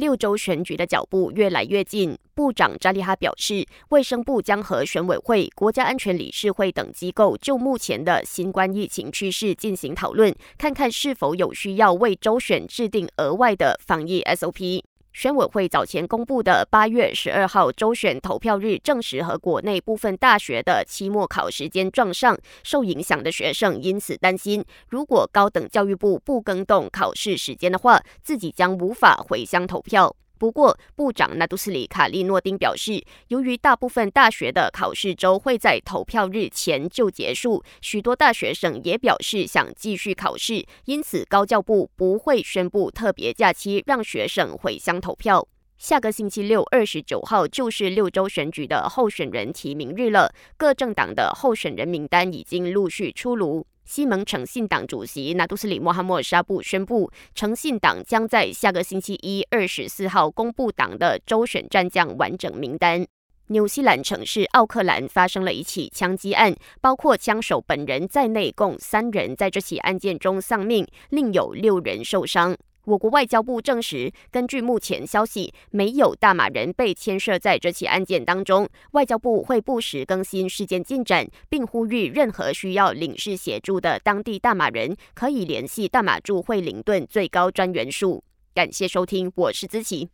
六州选举的脚步越来越近，部长扎利哈表示，卫生部将和选委会、国家安全理事会等机构就目前的新冠疫情趋势进行讨论，看看是否有需要为州选制定额外的防疫 SOP。选委会早前公布的八月十二号周选投票日，证实和国内部分大学的期末考时间撞上，受影响的学生因此担心，如果高等教育部不更动考试时间的话，自己将无法回乡投票。不过，部长纳杜斯里卡利诺丁表示，由于大部分大学的考试周会在投票日前就结束，许多大学生也表示想继续考试，因此高教部不会宣布特别假期让学生回乡投票。下个星期六二十九号就是六州选举的候选人提名日了，各政党的候选人名单已经陆续出炉。西蒙诚信党主席纳杜斯里莫哈默沙布宣布，诚信党将在下个星期一二十四号公布党的州选战将完整名单。纽西兰城市奥克兰发生了一起枪击案，包括枪手本人在内，共三人在这起案件中丧命，另有六人受伤。我国外交部证实，根据目前消息，没有大马人被牵涉在这起案件当中。外交部会不时更新事件进展，并呼吁任何需要领事协助的当地大马人可以联系大马驻惠灵顿最高专员署。感谢收听，我是资琪。